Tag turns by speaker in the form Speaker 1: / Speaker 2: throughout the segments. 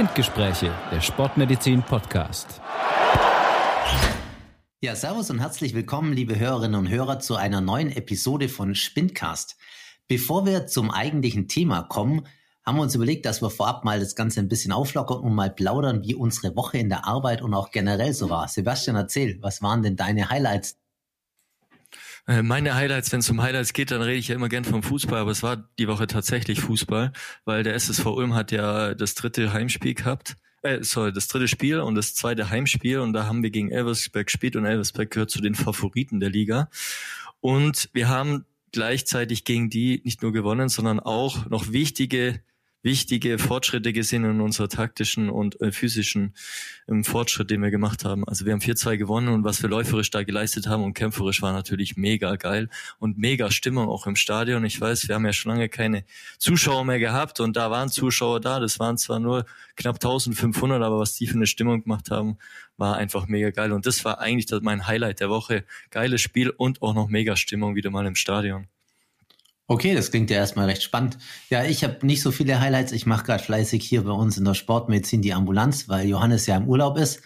Speaker 1: Spindgespräche, der Sportmedizin Podcast.
Speaker 2: Ja, servus und herzlich willkommen, liebe Hörerinnen und Hörer, zu einer neuen Episode von Spindcast. Bevor wir zum eigentlichen Thema kommen, haben wir uns überlegt, dass wir vorab mal das Ganze ein bisschen auflockern und mal plaudern, wie unsere Woche in der Arbeit und auch generell so war. Sebastian, erzähl, was waren denn deine Highlights
Speaker 3: meine Highlights, wenn es um Highlights geht, dann rede ich ja immer gern vom Fußball, aber es war die Woche tatsächlich Fußball, weil der SSV Ulm hat ja das dritte Heimspiel gehabt. Äh, sorry, das dritte Spiel und das zweite Heimspiel und da haben wir gegen Elversberg gespielt und Elversberg gehört zu den Favoriten der Liga. Und wir haben gleichzeitig gegen die nicht nur gewonnen, sondern auch noch wichtige wichtige Fortschritte gesehen in unserer taktischen und äh, physischen ähm, Fortschritt, den wir gemacht haben. Also wir haben 4-2 gewonnen und was wir läuferisch da geleistet haben und kämpferisch war natürlich mega geil und mega Stimmung auch im Stadion. Ich weiß, wir haben ja schon lange keine Zuschauer mehr gehabt und da waren Zuschauer da. Das waren zwar nur knapp 1500, aber was die für eine Stimmung gemacht haben, war einfach mega geil. Und das war eigentlich mein Highlight der Woche. Geiles Spiel und auch noch mega Stimmung wieder mal im Stadion.
Speaker 2: Okay, das klingt ja erstmal recht spannend. Ja, ich habe nicht so viele Highlights. Ich mache gerade fleißig hier bei uns in der Sportmedizin die Ambulanz, weil Johannes ja im Urlaub ist.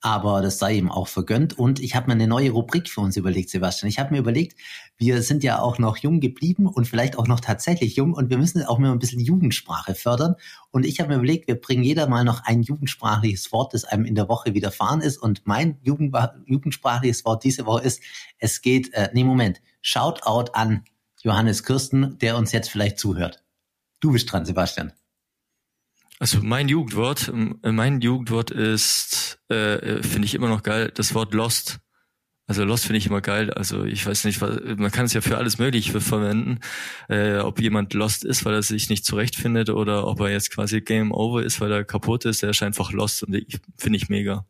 Speaker 2: Aber das sei ihm auch vergönnt. Und ich habe mir eine neue Rubrik für uns überlegt, Sebastian. Ich habe mir überlegt, wir sind ja auch noch jung geblieben und vielleicht auch noch tatsächlich jung und wir müssen auch mal ein bisschen Jugendsprache fördern. Und ich habe mir überlegt, wir bringen jeder mal noch ein jugendsprachliches Wort, das einem in der Woche widerfahren ist. Und mein Jugend jugendsprachliches Wort diese Woche ist, es geht, äh, nee, Moment, Shoutout an Johannes Kirsten, der uns jetzt vielleicht zuhört. Du bist dran, Sebastian.
Speaker 3: Also mein Jugendwort, mein Jugendwort ist, äh, finde ich immer noch geil, das Wort Lost. Also Lost finde ich immer geil. Also ich weiß nicht, man kann es ja für alles Mögliche verwenden. Äh, ob jemand Lost ist, weil er sich nicht zurechtfindet oder ob er jetzt quasi Game Over ist, weil er kaputt ist. Er ist einfach Lost und finde ich mega.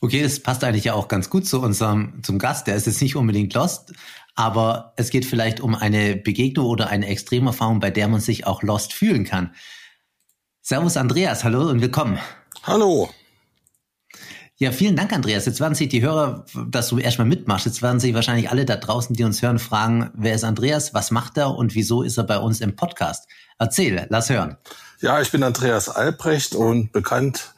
Speaker 2: Okay, das passt eigentlich ja auch ganz gut zu unserem zum Gast. Der ist jetzt nicht unbedingt lost, aber es geht vielleicht um eine Begegnung oder eine Extremerfahrung, bei der man sich auch lost fühlen kann. Servus Andreas, hallo und willkommen.
Speaker 4: Hallo.
Speaker 2: Ja, vielen Dank, Andreas. Jetzt werden sich die Hörer, dass du erstmal mitmachst, jetzt werden sich wahrscheinlich alle da draußen, die uns hören, fragen, wer ist Andreas, was macht er und wieso ist er bei uns im Podcast? Erzähl, lass hören.
Speaker 4: Ja, ich bin Andreas Albrecht und bekannt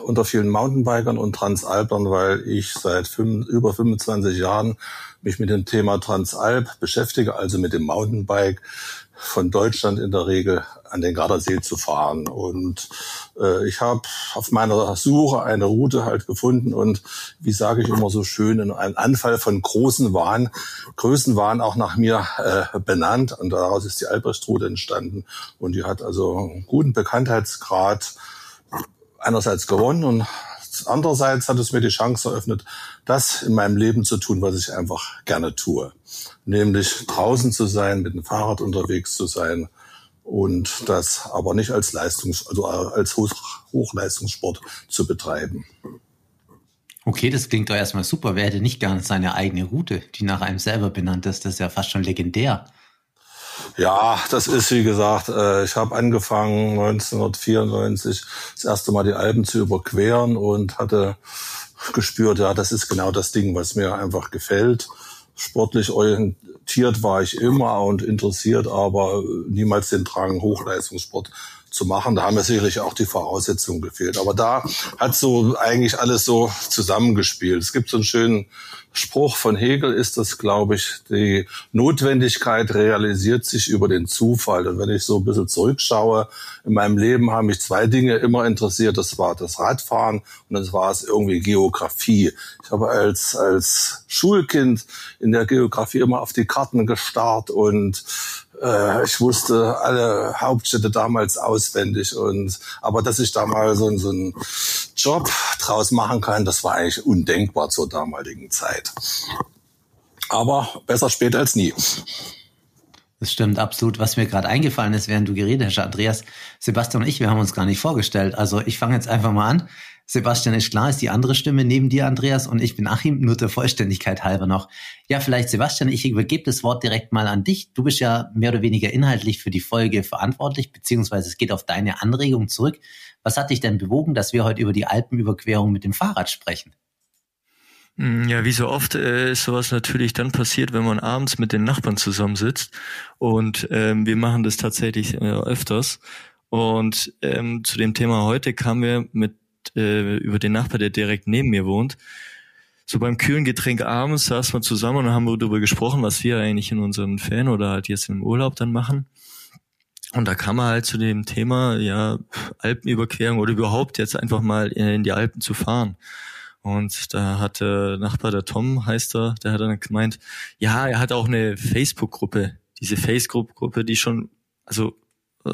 Speaker 4: unter vielen Mountainbikern und Transalpern, weil ich seit fünf, über 25 Jahren mich mit dem Thema Transalp beschäftige, also mit dem Mountainbike von Deutschland in der Regel an den Gardasee zu fahren. Und äh, ich habe auf meiner Suche eine Route halt gefunden und wie sage ich immer so schön, in einen Anfall von großen Wahn, Größenwahn auch nach mir äh, benannt. Und daraus ist die Albrechtsroute entstanden. Und die hat also einen guten Bekanntheitsgrad einerseits gewonnen und andererseits hat es mir die Chance eröffnet, das in meinem Leben zu tun, was ich einfach gerne tue. Nämlich draußen zu sein, mit dem Fahrrad unterwegs zu sein und das aber nicht als Leistungs-, also als Hoch Hochleistungssport zu betreiben.
Speaker 2: Okay, das klingt doch erstmal super. Wer hätte nicht gern seine eigene Route, die nach einem selber benannt ist? Das ist ja fast schon legendär.
Speaker 4: Ja, das ist wie gesagt, äh, ich habe angefangen 1994 das erste Mal die Alpen zu überqueren und hatte gespürt, ja, das ist genau das Ding, was mir einfach gefällt. Sportlich orientiert war ich immer und interessiert, aber niemals den Drang, Hochleistungssport zu machen. Da haben mir sicherlich auch die Voraussetzungen gefehlt. Aber da hat so eigentlich alles so zusammengespielt. Es gibt so einen schönen Spruch von Hegel ist das, glaube ich, die Notwendigkeit realisiert sich über den Zufall. Und wenn ich so ein bisschen zurückschaue, in meinem Leben haben mich zwei Dinge immer interessiert. Das war das Radfahren und das war es irgendwie Geografie. Ich habe als, als Schulkind in der Geografie immer auf die Karten gestarrt und ich wusste alle Hauptstädte damals auswendig und aber dass ich da mal so, so einen Job draus machen kann, das war eigentlich undenkbar zur damaligen Zeit. Aber besser spät als nie.
Speaker 2: Das stimmt absolut. Was mir gerade eingefallen ist, während du geredet hast, Andreas, Sebastian und ich, wir haben uns gar nicht vorgestellt. Also ich fange jetzt einfach mal an. Sebastian ist klar, ist die andere Stimme neben dir, Andreas, und ich bin Achim, nur der Vollständigkeit halber noch. Ja, vielleicht Sebastian, ich übergebe das Wort direkt mal an dich. Du bist ja mehr oder weniger inhaltlich für die Folge verantwortlich, beziehungsweise es geht auf deine Anregung zurück. Was hat dich denn bewogen, dass wir heute über die Alpenüberquerung mit dem Fahrrad sprechen?
Speaker 3: Hm, ja, wie so oft äh, ist sowas natürlich dann passiert, wenn man abends mit den Nachbarn zusammensitzt. Und ähm, wir machen das tatsächlich äh, öfters. Und ähm, zu dem Thema heute kamen wir mit äh, über den Nachbar, der direkt neben mir wohnt. So beim kühlen Getränk abends saßen wir zusammen und haben darüber gesprochen, was wir eigentlich in unseren Ferien oder halt jetzt im Urlaub dann machen. Und da kam er halt zu dem Thema, ja, Alpenüberquerung oder überhaupt jetzt einfach mal in die Alpen zu fahren. Und da hat der Nachbar, der Tom heißt er, der hat dann gemeint, ja, er hat auch eine Facebook-Gruppe, diese Facebook-Gruppe, die schon, also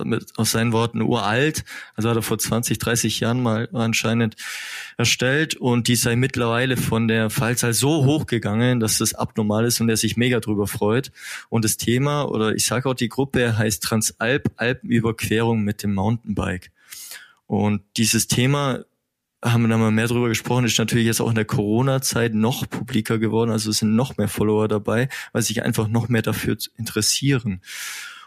Speaker 3: mit, aus seinen Worten uralt, also hat er vor 20, 30 Jahren mal anscheinend erstellt und die sei mittlerweile von der Fallzahl so hochgegangen, dass das abnormal ist und er sich mega drüber freut. Und das Thema, oder ich sage auch die Gruppe, heißt Transalp, Alpenüberquerung mit dem Mountainbike. Und dieses Thema haben wir da mal mehr drüber gesprochen, ist natürlich jetzt auch in der Corona-Zeit noch publiker geworden, also es sind noch mehr Follower dabei, weil sich einfach noch mehr dafür interessieren.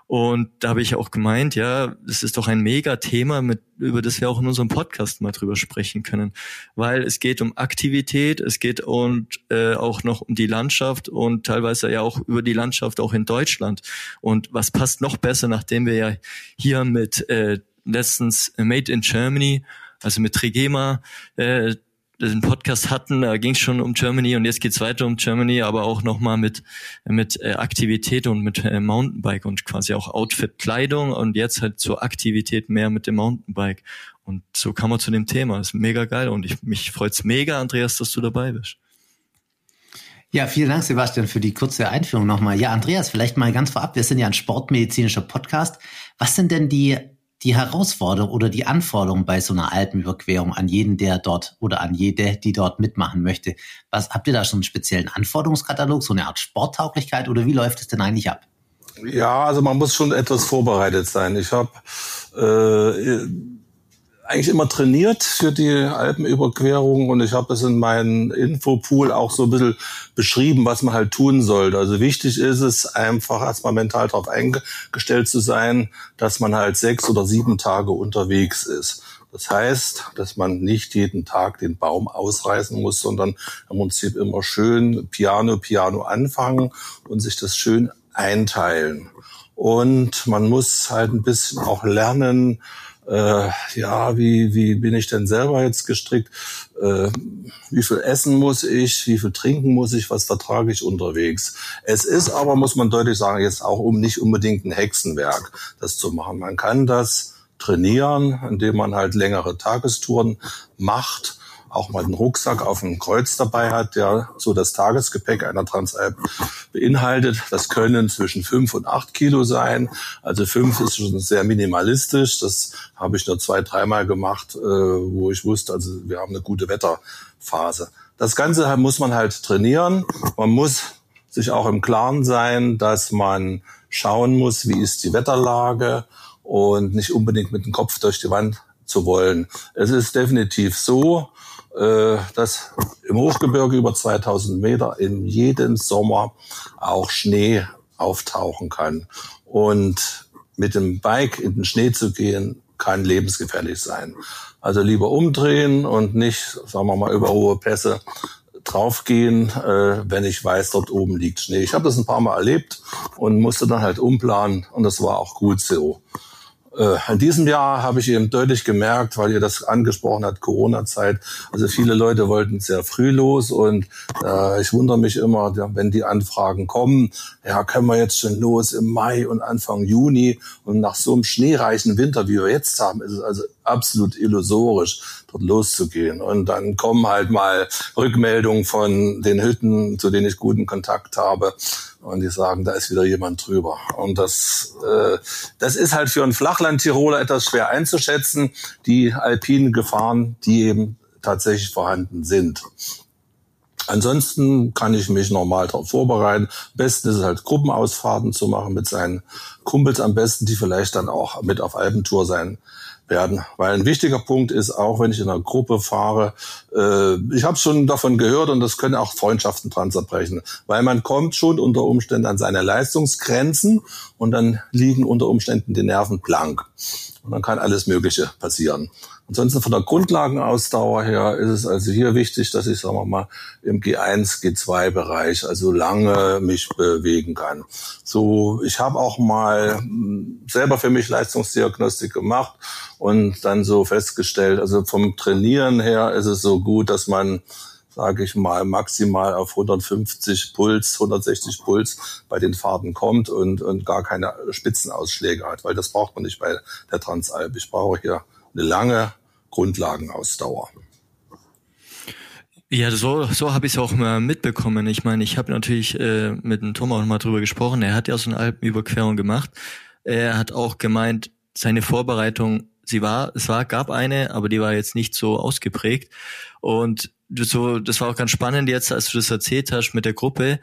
Speaker 3: Und da habe ich auch gemeint, ja, das ist doch ein Mega-Thema, mit, über das wir auch in unserem Podcast mal drüber sprechen können. Weil es geht um Aktivität, es geht und äh, auch noch um die Landschaft und teilweise ja auch über die Landschaft auch in Deutschland. Und was passt noch besser, nachdem wir ja hier mit äh, letztens Made in Germany also mit Trigema äh, den Podcast hatten, da ging es schon um Germany und jetzt geht's weiter um Germany, aber auch nochmal mit, mit äh, Aktivität und mit äh, Mountainbike und quasi auch Outfit-Kleidung und jetzt halt zur Aktivität mehr mit dem Mountainbike. Und so kam man zu dem Thema. Das ist mega geil und ich, mich freut's mega, Andreas, dass du dabei bist.
Speaker 2: Ja, vielen Dank, Sebastian, für die kurze Einführung nochmal. Ja, Andreas, vielleicht mal ganz vorab. Wir sind ja ein sportmedizinischer Podcast. Was sind denn die die Herausforderung oder die Anforderung bei so einer Alpenüberquerung an jeden, der dort oder an jede, die dort mitmachen möchte? Was habt ihr da schon einen speziellen Anforderungskatalog, so eine Art Sporttauglichkeit oder wie läuft es denn eigentlich ab?
Speaker 4: Ja, also man muss schon etwas vorbereitet sein. Ich habe äh, eigentlich immer trainiert für die Alpenüberquerung und ich habe das in meinem Infopool auch so ein bisschen beschrieben, was man halt tun sollte. Also wichtig ist es einfach erstmal mental darauf eingestellt zu sein, dass man halt sechs oder sieben Tage unterwegs ist. Das heißt, dass man nicht jeden Tag den Baum ausreißen muss, sondern im Prinzip immer schön Piano, Piano anfangen und sich das schön einteilen. Und man muss halt ein bisschen auch lernen, äh, ja, wie, wie bin ich denn selber jetzt gestrickt? Äh, wie viel essen muss ich? Wie viel trinken muss ich? Was vertrage ich unterwegs? Es ist aber, muss man deutlich sagen, jetzt auch um nicht unbedingt ein Hexenwerk, das zu machen. Man kann das trainieren, indem man halt längere Tagestouren macht auch mal einen Rucksack auf dem Kreuz dabei hat, der so das Tagesgepäck einer Transalp beinhaltet. Das können zwischen fünf und acht Kilo sein. Also fünf ist schon sehr minimalistisch. Das habe ich nur zwei, dreimal gemacht, äh, wo ich wusste, also wir haben eine gute Wetterphase. Das Ganze muss man halt trainieren. Man muss sich auch im Klaren sein, dass man schauen muss, wie ist die Wetterlage und nicht unbedingt mit dem Kopf durch die Wand zu wollen. Es ist definitiv so, dass im Hochgebirge über 2000 Meter in jedem Sommer auch Schnee auftauchen kann. Und mit dem Bike in den Schnee zu gehen, kann lebensgefährlich sein. Also lieber umdrehen und nicht, sagen wir mal, über hohe Pässe draufgehen, äh, wenn ich weiß, dort oben liegt Schnee. Ich habe das ein paar Mal erlebt und musste dann halt umplanen und das war auch gut so. Äh, in diesem Jahr habe ich eben deutlich gemerkt, weil ihr das angesprochen habt, Corona-Zeit. Also viele Leute wollten sehr früh los und äh, ich wundere mich immer, wenn die Anfragen kommen, ja, können wir jetzt schon los im Mai und Anfang Juni und nach so einem schneereichen Winter, wie wir jetzt haben, ist es also absolut illusorisch, dort loszugehen. Und dann kommen halt mal Rückmeldungen von den Hütten, zu denen ich guten Kontakt habe. Und die sagen, da ist wieder jemand drüber. Und das, äh, das ist halt für einen Flachland-Tiroler etwas schwer einzuschätzen, die alpinen Gefahren, die eben tatsächlich vorhanden sind. Ansonsten kann ich mich normal darauf vorbereiten. Am besten ist es halt Gruppenausfahrten zu machen mit seinen Kumpels am besten, die vielleicht dann auch mit auf Alpentour sein werden. Weil ein wichtiger Punkt ist, auch wenn ich in einer Gruppe fahre, äh, ich habe schon davon gehört und das können auch Freundschaften dran zerbrechen, weil man kommt schon unter Umständen an seine Leistungsgrenzen und dann liegen unter Umständen die Nerven blank. und dann kann alles Mögliche passieren. Ansonsten von der Grundlagenausdauer her ist es also hier wichtig, dass ich, sagen wir mal, im G1, G2-Bereich also lange mich bewegen kann. So, ich habe auch mal hm, selber für mich Leistungsdiagnostik gemacht und dann so festgestellt, also vom Trainieren her ist es so gut, dass man sage ich mal, maximal auf 150 Puls, 160 Puls bei den Fahrten kommt und, und gar keine Spitzenausschläge hat, weil das braucht man nicht bei der Transalp. Ich brauche hier eine lange Grundlagenausdauer.
Speaker 3: Ja, so, so habe ich es auch mal mitbekommen. Ich meine, ich habe natürlich äh, mit dem Thomas mal drüber gesprochen. Er hat ja so eine Alpenüberquerung gemacht. Er hat auch gemeint, seine Vorbereitung, sie war, es war, gab eine, aber die war jetzt nicht so ausgeprägt. Und so, das war auch ganz spannend jetzt, als du das erzählt hast mit der Gruppe.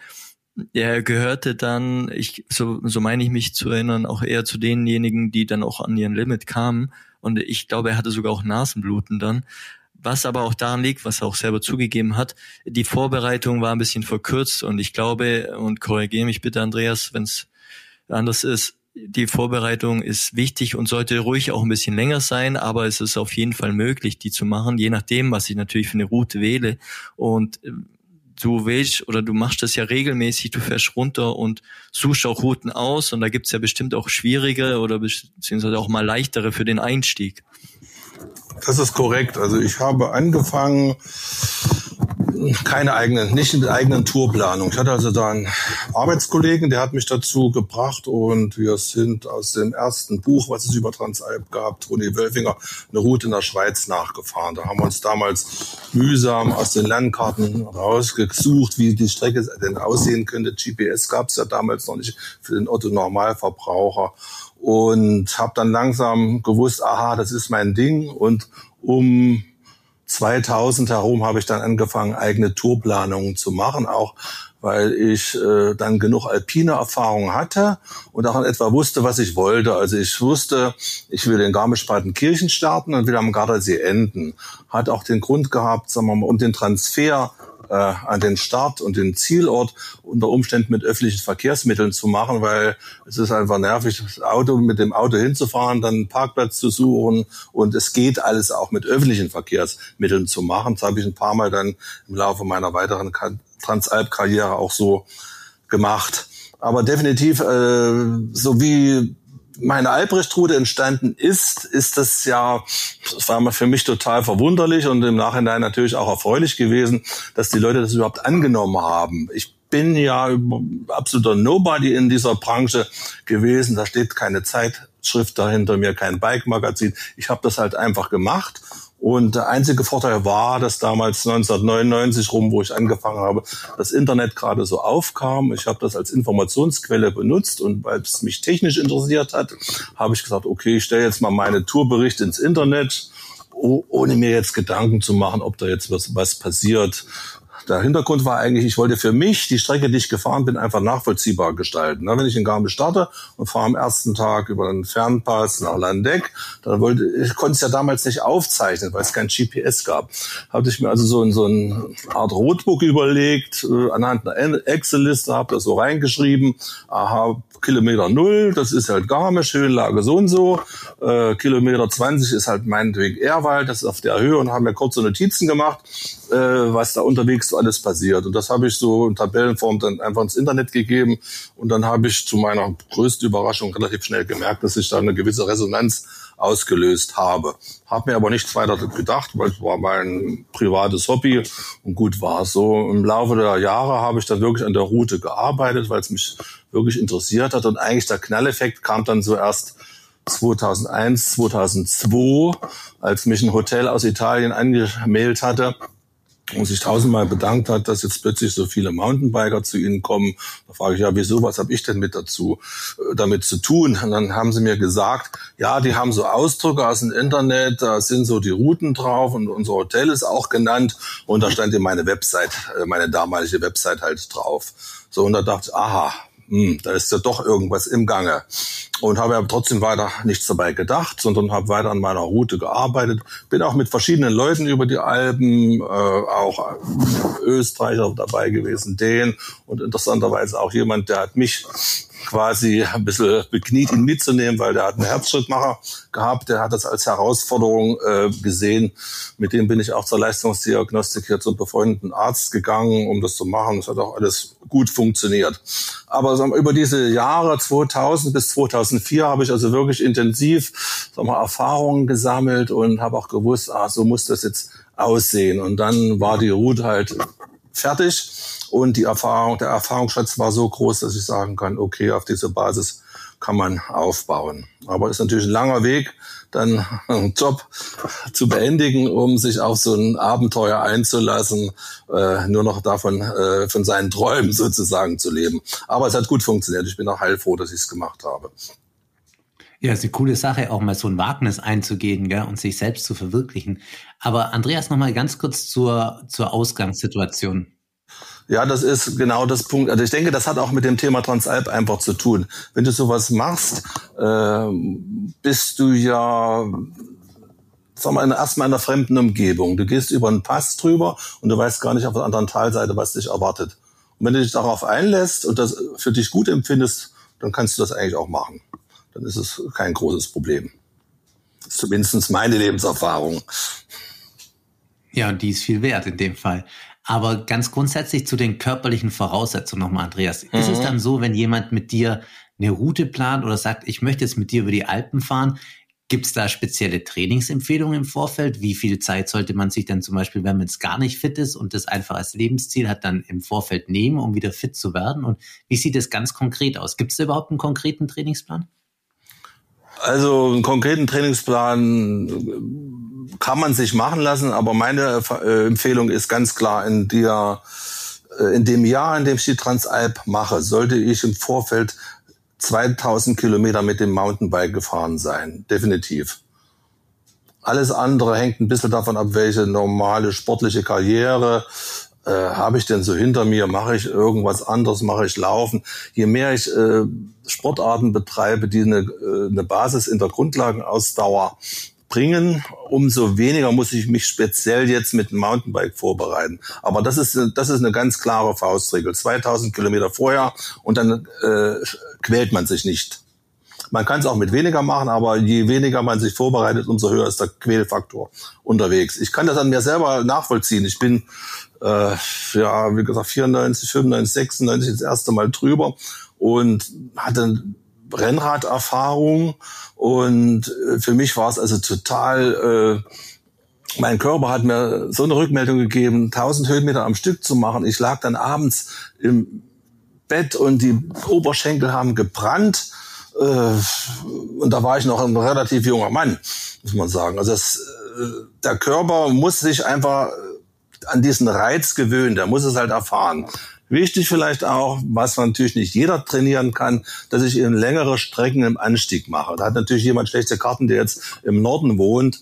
Speaker 3: Er gehörte dann, ich, so, so meine ich mich zu erinnern, auch eher zu denjenigen, die dann auch an ihren Limit kamen. Und ich glaube, er hatte sogar auch Nasenbluten dann. Was aber auch daran liegt, was er auch selber zugegeben hat, die Vorbereitung war ein bisschen verkürzt und ich glaube, und korrigiere mich bitte, Andreas, wenn es anders ist, die Vorbereitung ist wichtig und sollte ruhig auch ein bisschen länger sein, aber es ist auf jeden Fall möglich, die zu machen, je nachdem, was ich natürlich für eine Route wähle. Und äh, du wählst oder du machst das ja regelmäßig, du fährst runter und suchst auch Routen aus und da gibt's ja bestimmt auch schwierige oder beziehungsweise auch mal leichtere für den Einstieg.
Speaker 4: Das ist korrekt. Also ich habe angefangen keine eigene, nicht mit eigenen Tourplanung. Ich hatte also da einen Arbeitskollegen, der hat mich dazu gebracht und wir sind aus dem ersten Buch, was es über Transalp gab, Toni Wölfinger, eine Route in der Schweiz nachgefahren. Da haben wir uns damals mühsam aus den Landkarten rausgesucht, wie die Strecke denn aussehen könnte. GPS gab es ja damals noch nicht für den Otto Normalverbraucher und habe dann langsam gewusst, aha, das ist mein Ding und um 2000 herum habe ich dann angefangen, eigene Tourplanungen zu machen, auch weil ich äh, dann genug alpine Erfahrung hatte und auch in etwa wusste, was ich wollte. Also ich wusste, ich will in Garmisch-Partenkirchen starten und will am Gardasee enden. Hat auch den Grund gehabt, sagen wir mal, um den Transfer äh, an den Start und den Zielort unter Umständen mit öffentlichen Verkehrsmitteln zu machen, weil es ist einfach nervig, das Auto mit dem Auto hinzufahren, dann einen Parkplatz zu suchen und es geht alles auch mit öffentlichen Verkehrsmitteln zu machen. Das habe ich ein paar Mal dann im Laufe meiner weiteren Transalp-Karriere auch so gemacht. Aber definitiv, äh, so wie meine Albrecht-Route entstanden ist, ist das ja, das war für mich total verwunderlich und im Nachhinein natürlich auch erfreulich gewesen, dass die Leute das überhaupt angenommen haben. Ich bin ja absoluter Nobody in dieser Branche gewesen. Da steht keine Zeitschrift dahinter mir, kein Bike-Magazin. Ich habe das halt einfach gemacht und der einzige Vorteil war, dass damals 1999 rum, wo ich angefangen habe, das Internet gerade so aufkam. Ich habe das als Informationsquelle benutzt und weil es mich technisch interessiert hat, habe ich gesagt, okay, ich stelle jetzt mal meine Tourberichte ins Internet ohne mir jetzt Gedanken zu machen, ob da jetzt was, was passiert der Hintergrund war eigentlich, ich wollte für mich die Strecke, die ich gefahren bin, einfach nachvollziehbar gestalten. Wenn ich in Garmisch starte und fahre am ersten Tag über einen Fernpass nach Landeck, dann wollte ich konnte es ja damals nicht aufzeichnen, weil es kein GPS gab. Hatte ich mir also so, so eine Art Rotbook überlegt, äh, anhand einer Excel-Liste, habe das so reingeschrieben, aha, Kilometer null, das ist halt Garmisch, Höhenlage so und so, äh, Kilometer 20 ist halt meinetwegen Ehrwald, das ist auf der Höhe und haben mir kurze Notizen gemacht, äh, was da unterwegs so alles passiert. Und das habe ich so in Tabellenform dann einfach ins Internet gegeben. Und dann habe ich zu meiner größten Überraschung relativ schnell gemerkt, dass ich da eine gewisse Resonanz ausgelöst habe. Habe mir aber nichts weiter gedacht, weil es war mein privates Hobby und gut war es so. Im Laufe der Jahre habe ich dann wirklich an der Route gearbeitet, weil es mich wirklich interessiert hat und eigentlich der Knalleffekt kam dann so erst 2001, 2002, als mich ein Hotel aus Italien angemeldet hatte und sich tausendmal bedankt hat, dass jetzt plötzlich so viele Mountainbiker zu ihnen kommen. Da frage ich, ja, wieso, was habe ich denn mit dazu, äh, damit zu tun? Und dann haben sie mir gesagt, ja, die haben so Ausdrücke aus dem Internet, da sind so die Routen drauf und unser Hotel ist auch genannt und da stand in meine Website, äh, meine damalige Website halt drauf. So, und da dachte ich, aha, hm, da ist ja doch irgendwas im Gange. Und habe aber trotzdem weiter nichts dabei gedacht, sondern habe weiter an meiner Route gearbeitet. Bin auch mit verschiedenen Leuten über die Alpen, äh, auch Österreicher dabei gewesen, den und interessanterweise auch jemand, der hat mich quasi ein bisschen bekniet, ihn mitzunehmen, weil der hat einen Herzschrittmacher gehabt, der hat das als Herausforderung äh, gesehen. Mit dem bin ich auch zur Leistungsdiagnostik hier zum befreundeten Arzt gegangen, um das zu machen. Das hat auch alles gut funktioniert. Aber wir, über diese Jahre 2000 bis 2004 habe ich also wirklich intensiv sagen wir, Erfahrungen gesammelt und habe auch gewusst, ah, so muss das jetzt aussehen. Und dann war die Route halt fertig und die Erfahrung, der Erfahrungsschatz war so groß, dass ich sagen kann, okay, auf diese Basis kann man aufbauen. Aber es ist natürlich ein langer Weg, dann einen Job zu beendigen, um sich auf so ein Abenteuer einzulassen, äh, nur noch davon, äh, von seinen Träumen sozusagen zu leben. Aber es hat gut funktioniert. Ich bin auch heilfroh, dass ich es gemacht habe.
Speaker 2: Ja, ist eine coole Sache, auch mal so ein Wagnis einzugehen gell, und sich selbst zu verwirklichen. Aber Andreas, noch mal ganz kurz zur, zur Ausgangssituation.
Speaker 4: Ja, das ist genau das Punkt. Also ich denke, das hat auch mit dem Thema Transalp einfach zu tun. Wenn du sowas machst, äh, bist du ja sag mal, erstmal in einer fremden Umgebung. Du gehst über einen Pass drüber und du weißt gar nicht auf der anderen Talseite, was dich erwartet. Und wenn du dich darauf einlässt und das für dich gut empfindest, dann kannst du das eigentlich auch machen dann ist es kein großes Problem. Das ist zumindest meine Lebenserfahrung.
Speaker 2: Ja, und die ist viel wert in dem Fall. Aber ganz grundsätzlich zu den körperlichen Voraussetzungen nochmal, Andreas. Mhm. Ist es mhm. dann so, wenn jemand mit dir eine Route plant oder sagt, ich möchte jetzt mit dir über die Alpen fahren, Gibt es da spezielle Trainingsempfehlungen im Vorfeld? Wie viel Zeit sollte man sich dann zum Beispiel, wenn man jetzt gar nicht fit ist und das einfach als Lebensziel hat, dann im Vorfeld nehmen, um wieder fit zu werden? Und wie sieht es ganz konkret aus? Gibt es überhaupt einen konkreten Trainingsplan?
Speaker 4: Also einen konkreten Trainingsplan kann man sich machen lassen, aber meine äh, Empfehlung ist ganz klar in der äh, in dem Jahr, in dem ich die Transalp mache, sollte ich im Vorfeld 2000 Kilometer mit dem Mountainbike gefahren sein. Definitiv. Alles andere hängt ein bisschen davon ab, welche normale sportliche Karriere äh, habe ich denn so hinter mir? Mache ich irgendwas anderes? Mache ich Laufen? Je mehr ich äh, Sportarten betreibe, die eine, äh, eine Basis in der Grundlagenausdauer bringen, umso weniger muss ich mich speziell jetzt mit dem Mountainbike vorbereiten. Aber das ist, das ist eine ganz klare Faustregel. 2000 Kilometer vorher und dann äh, quält man sich nicht. Man kann es auch mit weniger machen, aber je weniger man sich vorbereitet, umso höher ist der Quälfaktor unterwegs. Ich kann das an mir selber nachvollziehen. Ich bin äh, ja, wie gesagt, 94, 95, 96 das erste Mal drüber und hatte Rennraderfahrung und äh, für mich war es also total, äh, mein Körper hat mir so eine Rückmeldung gegeben, 1000 Höhenmeter am Stück zu machen. Ich lag dann abends im Bett und die Oberschenkel haben gebrannt. Äh, und da war ich noch ein relativ junger Mann, muss man sagen. Also das, äh, der Körper muss sich einfach an diesen Reiz gewöhnt, der muss es halt erfahren. Wichtig vielleicht auch, was natürlich nicht jeder trainieren kann, dass ich eben längere Strecken im Anstieg mache. Da hat natürlich jemand schlechte Karten, der jetzt im Norden wohnt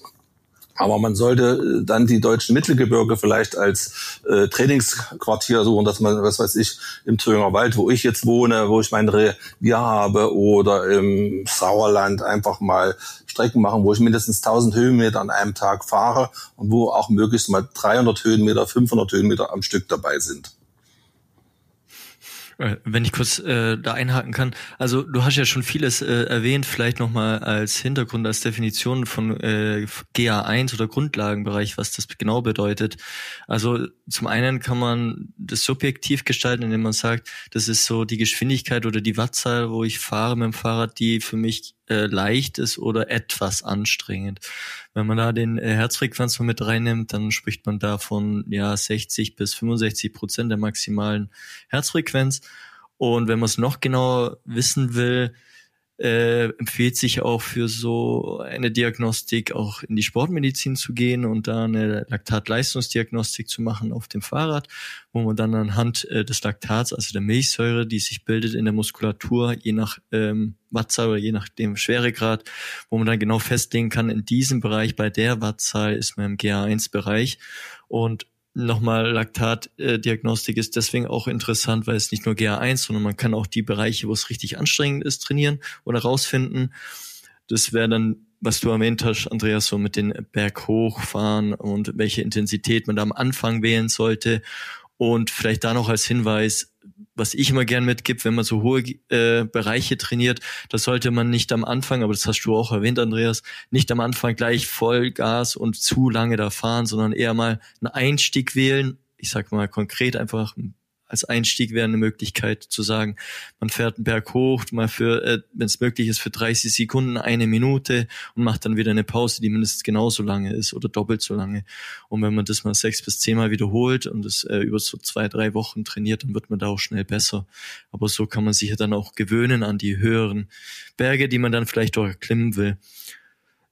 Speaker 4: aber man sollte äh, dann die deutschen Mittelgebirge vielleicht als äh, Trainingsquartier suchen, dass man, was weiß ich, im Thüringer Wald, wo ich jetzt wohne, wo ich mein Revier habe, oder im Sauerland einfach mal Strecken machen, wo ich mindestens 1000 Höhenmeter an einem Tag fahre und wo auch möglichst mal 300 Höhenmeter, 500 Höhenmeter am Stück dabei sind.
Speaker 3: Äh, wenn ich kurz äh, da einhaken kann. Also du hast ja schon vieles äh, erwähnt, vielleicht nochmal als Hintergrund, als Definition von äh, GA1 oder Grundlagenbereich, was das genau bedeutet. Also zum einen kann man das subjektiv gestalten, indem man sagt, das ist so die Geschwindigkeit oder die Wattzahl, wo ich fahre mit dem Fahrrad, die für mich äh, leicht ist oder etwas anstrengend. Wenn man da den äh, Herzfrequenz mit reinnimmt, dann spricht man da von ja 60 bis 65 Prozent der maximalen Herzfrequenz. Und wenn man es noch genauer wissen will, äh, empfiehlt sich auch für so eine Diagnostik auch in die Sportmedizin zu gehen und da eine Laktatleistungsdiagnostik zu machen auf dem Fahrrad, wo man dann anhand äh, des Laktats, also der Milchsäure, die sich bildet in der Muskulatur, je nach ähm, Wattzahl oder je nach dem Schweregrad, wo man dann genau festlegen kann, in diesem Bereich, bei der Wattzahl ist man im GA1-Bereich und nochmal Laktatdiagnostik ist deswegen auch interessant, weil es nicht nur GA1, sondern man kann auch die Bereiche, wo es richtig anstrengend ist, trainieren oder rausfinden. Das wäre dann, was du erwähnt hast, Andreas, so mit den Berg hochfahren und welche Intensität man da am Anfang wählen sollte. Und vielleicht da noch als Hinweis, was ich immer gern mitgib, wenn man so hohe äh, Bereiche trainiert, das sollte man nicht am Anfang, aber das hast du auch erwähnt, Andreas, nicht am Anfang gleich Vollgas und zu lange da fahren, sondern eher mal einen Einstieg wählen. Ich sag mal konkret einfach als Einstieg wäre eine Möglichkeit zu sagen, man fährt einen Berg hoch, mal für, äh, wenn es möglich ist, für 30 Sekunden eine Minute und macht dann wieder eine Pause, die mindestens genauso lange ist oder doppelt so lange. Und wenn man das mal sechs bis zehnmal wiederholt und es äh, über so zwei, drei Wochen trainiert, dann wird man da auch schnell besser. Aber so kann man sich ja dann auch gewöhnen an die höheren Berge, die man dann vielleicht auch erklimmen will.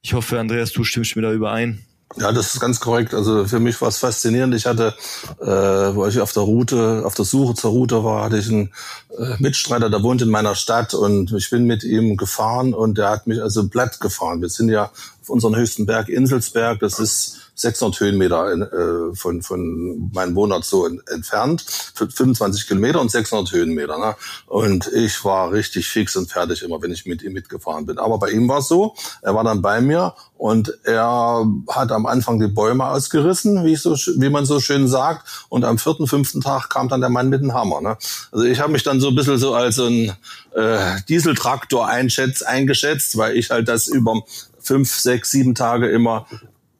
Speaker 3: Ich hoffe, Andreas, du stimmst mir da überein.
Speaker 4: Ja, das ist ganz korrekt. Also für mich war es faszinierend. Ich hatte, äh, wo ich auf der Route, auf der Suche zur Route war, hatte ich einen äh, Mitstreiter, der wohnt in meiner Stadt und ich bin mit ihm gefahren und der hat mich also platt gefahren. Wir sind ja auf unserem höchsten Berg, Inselsberg, das ist 600 Höhenmeter in, äh, von, von meinem Wohnort so in, entfernt, 25 Kilometer und 600 Höhenmeter. Ne? Und ich war richtig fix und fertig immer, wenn ich mit ihm mitgefahren bin. Aber bei ihm war es so, er war dann bei mir und er hat am Anfang die Bäume ausgerissen, wie, ich so, wie man so schön sagt. Und am vierten, fünften Tag kam dann der Mann mit dem Hammer. Ne? Also ich habe mich dann so ein bisschen so als ein äh, Dieseltraktor eingeschätzt, weil ich halt das über fünf, sechs, sieben Tage immer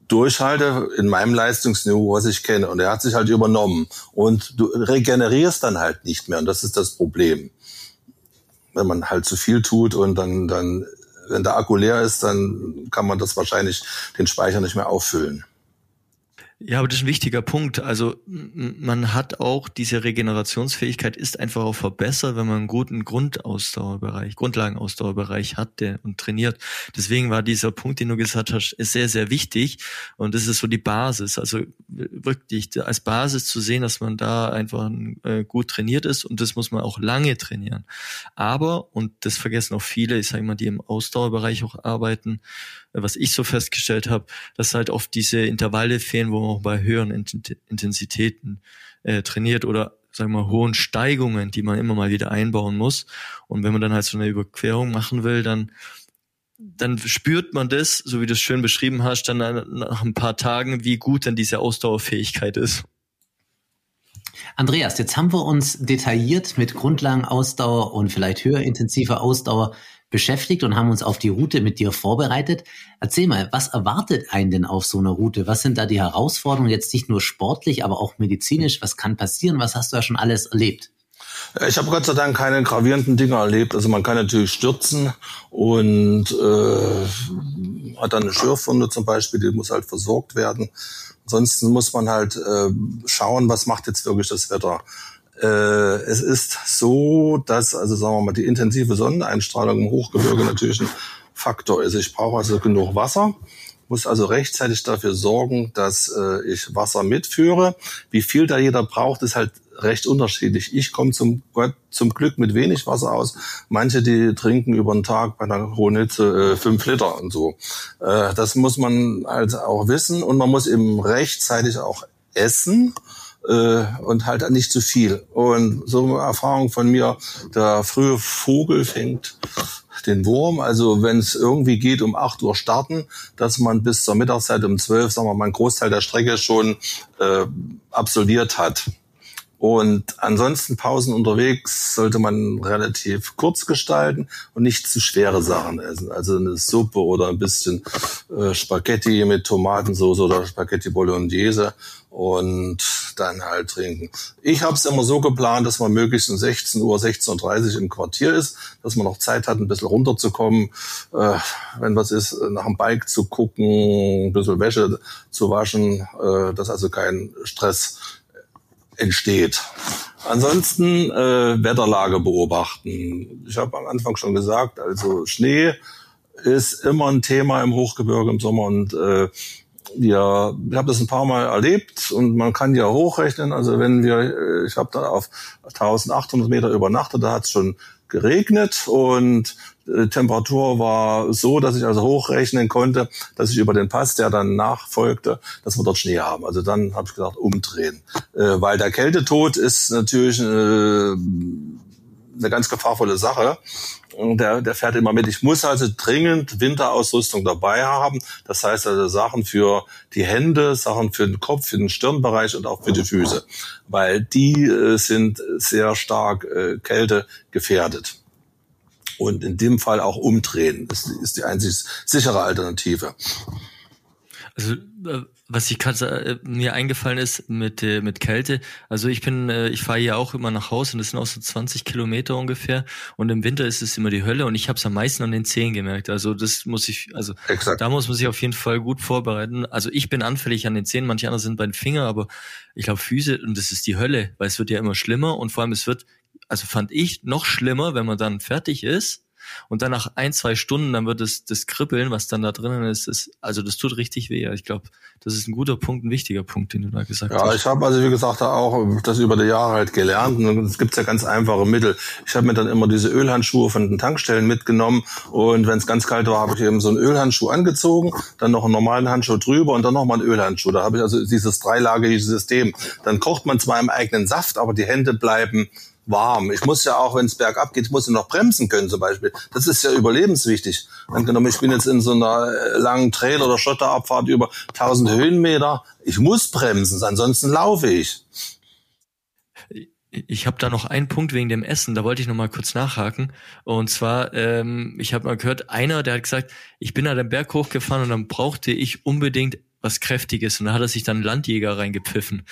Speaker 4: durchhalte in meinem Leistungsniveau, was ich kenne. Und er hat sich halt übernommen. Und du regenerierst dann halt nicht mehr. Und das ist das Problem. Wenn man halt zu viel tut und dann, dann, wenn der Akku leer ist, dann kann man das wahrscheinlich den Speicher nicht mehr auffüllen.
Speaker 3: Ja, aber das ist ein wichtiger Punkt. Also man hat auch diese Regenerationsfähigkeit ist einfach auch verbessert, wenn man einen guten Grundausdauerbereich, Grundlagenausdauerbereich hat der, und trainiert. Deswegen war dieser Punkt, den du gesagt hast, ist sehr, sehr wichtig. Und das ist so die Basis. Also wirklich als Basis zu sehen, dass man da einfach äh, gut trainiert ist und das muss man auch lange trainieren. Aber, und das vergessen auch viele, ich sage mal, die im Ausdauerbereich auch arbeiten, was ich so festgestellt habe, dass halt oft diese Intervalle fehlen, wo man auch bei höheren Intensitäten äh, trainiert oder sagen wir mal, hohen Steigungen, die man immer mal wieder einbauen muss. Und wenn man dann halt so eine Überquerung machen will, dann dann spürt man das, so wie du es schön beschrieben hast, dann nach ein paar Tagen, wie gut dann diese Ausdauerfähigkeit ist.
Speaker 2: Andreas, jetzt haben wir uns detailliert mit Grundlagenausdauer und vielleicht höher intensiver Ausdauer beschäftigt und haben uns auf die Route mit dir vorbereitet. Erzähl mal, was erwartet einen denn auf so einer Route? Was sind da die Herausforderungen jetzt nicht nur sportlich, aber auch medizinisch? Was kann passieren? Was hast du da schon alles erlebt?
Speaker 4: Ich habe Gott sei Dank keine gravierenden Dinge erlebt. Also man kann natürlich stürzen und äh, hat dann eine Schürfwunde zum Beispiel, die muss halt versorgt werden. Ansonsten muss man halt äh, schauen, was macht jetzt wirklich das Wetter. Äh, es ist so, dass, also sagen wir mal, die intensive Sonneneinstrahlung im Hochgebirge natürlich ein Faktor ist. Ich brauche also genug Wasser, muss also rechtzeitig dafür sorgen, dass äh, ich Wasser mitführe. Wie viel da jeder braucht, ist halt recht unterschiedlich. Ich komme zum Gott zum Glück mit wenig Wasser aus. Manche, die trinken über den Tag bei einer hohen Hitze äh, fünf Liter und so. Äh, das muss man halt auch wissen und man muss eben rechtzeitig auch essen äh, und halt nicht zu viel. Und so eine Erfahrung von mir, der frühe Vogel fängt den Wurm. Also wenn es irgendwie geht, um 8 Uhr starten, dass man bis zur Mittagszeit um 12, sagen wir mal, einen Großteil der Strecke schon äh, absolviert hat. Und ansonsten Pausen unterwegs sollte man relativ kurz gestalten und nicht zu schwere Sachen essen. Also eine Suppe oder ein bisschen äh, Spaghetti mit Tomatensauce oder Spaghetti Bolognese und dann halt trinken. Ich habe es immer so geplant, dass man möglichst um 16 Uhr, 16.30 Uhr im Quartier ist, dass man noch Zeit hat, ein bisschen runterzukommen, äh, wenn was ist, nach dem Bike zu gucken, ein bisschen Wäsche zu waschen, äh, dass also kein Stress entsteht. Ansonsten äh, Wetterlage beobachten. Ich habe am Anfang schon gesagt, also Schnee ist immer ein Thema im Hochgebirge im Sommer und äh, ja, ich habe das ein paar Mal erlebt und man kann ja hochrechnen. Also wenn wir, äh, ich habe da auf 1800 Meter übernachtet, da hat es schon geregnet und äh, Temperatur war so, dass ich also hochrechnen konnte, dass ich über den Pass, der dann nachfolgte, dass wir dort Schnee haben. Also dann habe ich gesagt, umdrehen. Äh, weil der Kältetod ist natürlich äh, eine ganz gefahrvolle Sache. Der, der fährt immer mit. Ich muss also dringend Winterausrüstung dabei haben. Das heißt also Sachen für die Hände, Sachen für den Kopf, für den Stirnbereich und auch für die Füße. Weil die äh, sind sehr stark äh, Kälte gefährdet. Und in dem Fall auch umdrehen. Das ist die einzig sichere Alternative.
Speaker 3: Also äh, was ich gerade äh, mir eingefallen ist mit äh, mit Kälte. Also ich bin, äh, ich fahre ja auch immer nach Hause und das sind auch so 20 Kilometer ungefähr. Und im Winter ist es immer die Hölle und ich habe es am meisten an den Zehen gemerkt. Also das muss ich, also Exakt. da muss man sich auf jeden Fall gut vorbereiten. Also ich bin anfällig an den Zehen, manche andere sind bei den Fingern, aber ich glaube Füße und das ist die Hölle, weil es wird ja immer schlimmer und vor allem es wird, also fand ich noch schlimmer, wenn man dann fertig ist und dann nach ein, zwei Stunden, dann wird es das Kribbeln, was dann da drinnen ist, ist also das tut richtig weh. Ich glaube, das ist ein guter Punkt, ein wichtiger Punkt, den du da gesagt
Speaker 4: ja,
Speaker 3: hast.
Speaker 4: Ja, ich habe also wie gesagt auch das über die Jahre halt gelernt und es gibt ja ganz einfache Mittel. Ich habe mir dann immer diese Ölhandschuhe von den Tankstellen mitgenommen und wenn es ganz kalt war, habe ich eben so einen Ölhandschuh angezogen, dann noch einen normalen Handschuh drüber und dann noch mal einen Ölhandschuh. Da habe ich also dieses dreilagige System. Dann kocht man zwar im eigenen Saft, aber die Hände bleiben warm. Ich muss ja auch, wenn es bergab geht, muss ich noch bremsen können zum Beispiel. Das ist ja überlebenswichtig. Angenommen, ich bin jetzt in so einer äh, langen Trail- oder Schotterabfahrt über 1000 Höhenmeter. Ich muss bremsen, ansonsten laufe ich.
Speaker 3: Ich habe da noch einen Punkt wegen dem Essen, da wollte ich noch mal kurz nachhaken. Und zwar, ähm, ich habe mal gehört, einer, der hat gesagt, ich bin da den Berg hochgefahren und dann brauchte ich unbedingt was Kräftiges und da hat er sich dann Landjäger reingepfiffen.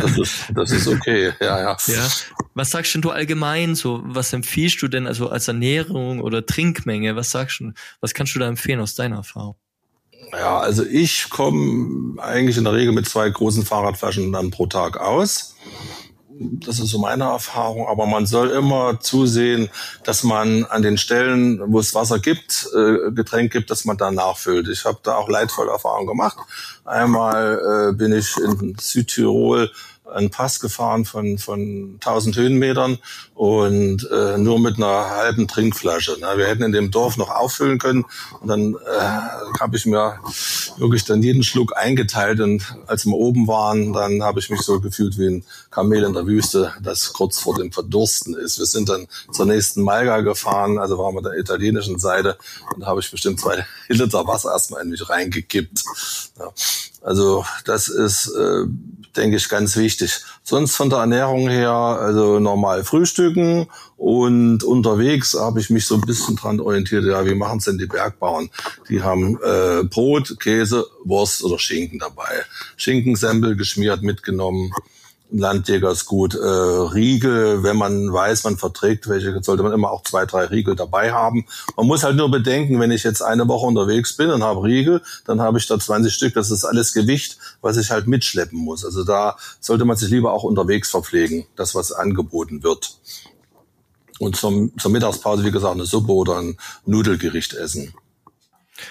Speaker 4: Das ist, das ist okay, ja, ja.
Speaker 3: ja. Was sagst denn du allgemein so? Was empfiehlst du denn also als Ernährung oder Trinkmenge? Was sagst du, was kannst du da empfehlen aus deiner Erfahrung?
Speaker 4: Ja, also ich komme eigentlich in der Regel mit zwei großen Fahrradflaschen dann pro Tag aus das ist so meine Erfahrung. Aber man soll immer zusehen, dass man an den Stellen, wo es Wasser gibt, äh, Getränk gibt, dass man da nachfüllt. Ich habe da auch leidvolle Erfahrungen gemacht. Einmal äh, bin ich in Südtirol einen Pass gefahren von, von 1000 Höhenmetern und äh, nur mit einer halben Trinkflasche. Na, wir hätten in dem Dorf noch auffüllen können und dann äh, habe ich mir wirklich dann jeden Schluck eingeteilt und als wir oben waren, dann habe ich mich so gefühlt wie ein Kamel in der Wüste, das kurz vor dem Verdursten ist. Wir sind dann zur nächsten Malga gefahren, also waren wir der italienischen Seite und da habe ich bestimmt zwei Liter Wasser erstmal in mich reingekippt. Ja. Also das ist, äh, denke ich, ganz wichtig. Sonst von der Ernährung her, also normal frühstücken und unterwegs habe ich mich so ein bisschen dran orientiert, ja, wie machen es denn die Bergbauern? Die haben äh, Brot, Käse, Wurst oder Schinken dabei. Schinkensemmel geschmiert mitgenommen. Landjäger ist gut. Äh, Riegel, wenn man weiß, man verträgt welche, sollte man immer auch zwei, drei Riegel dabei haben. Man muss halt nur bedenken, wenn ich jetzt eine Woche unterwegs bin und habe Riegel, dann habe ich da 20 Stück. Das ist alles Gewicht, was ich halt mitschleppen muss. Also da sollte man sich lieber auch unterwegs verpflegen, das, was angeboten wird. Und zum, zur Mittagspause, wie gesagt, eine Suppe oder ein Nudelgericht essen.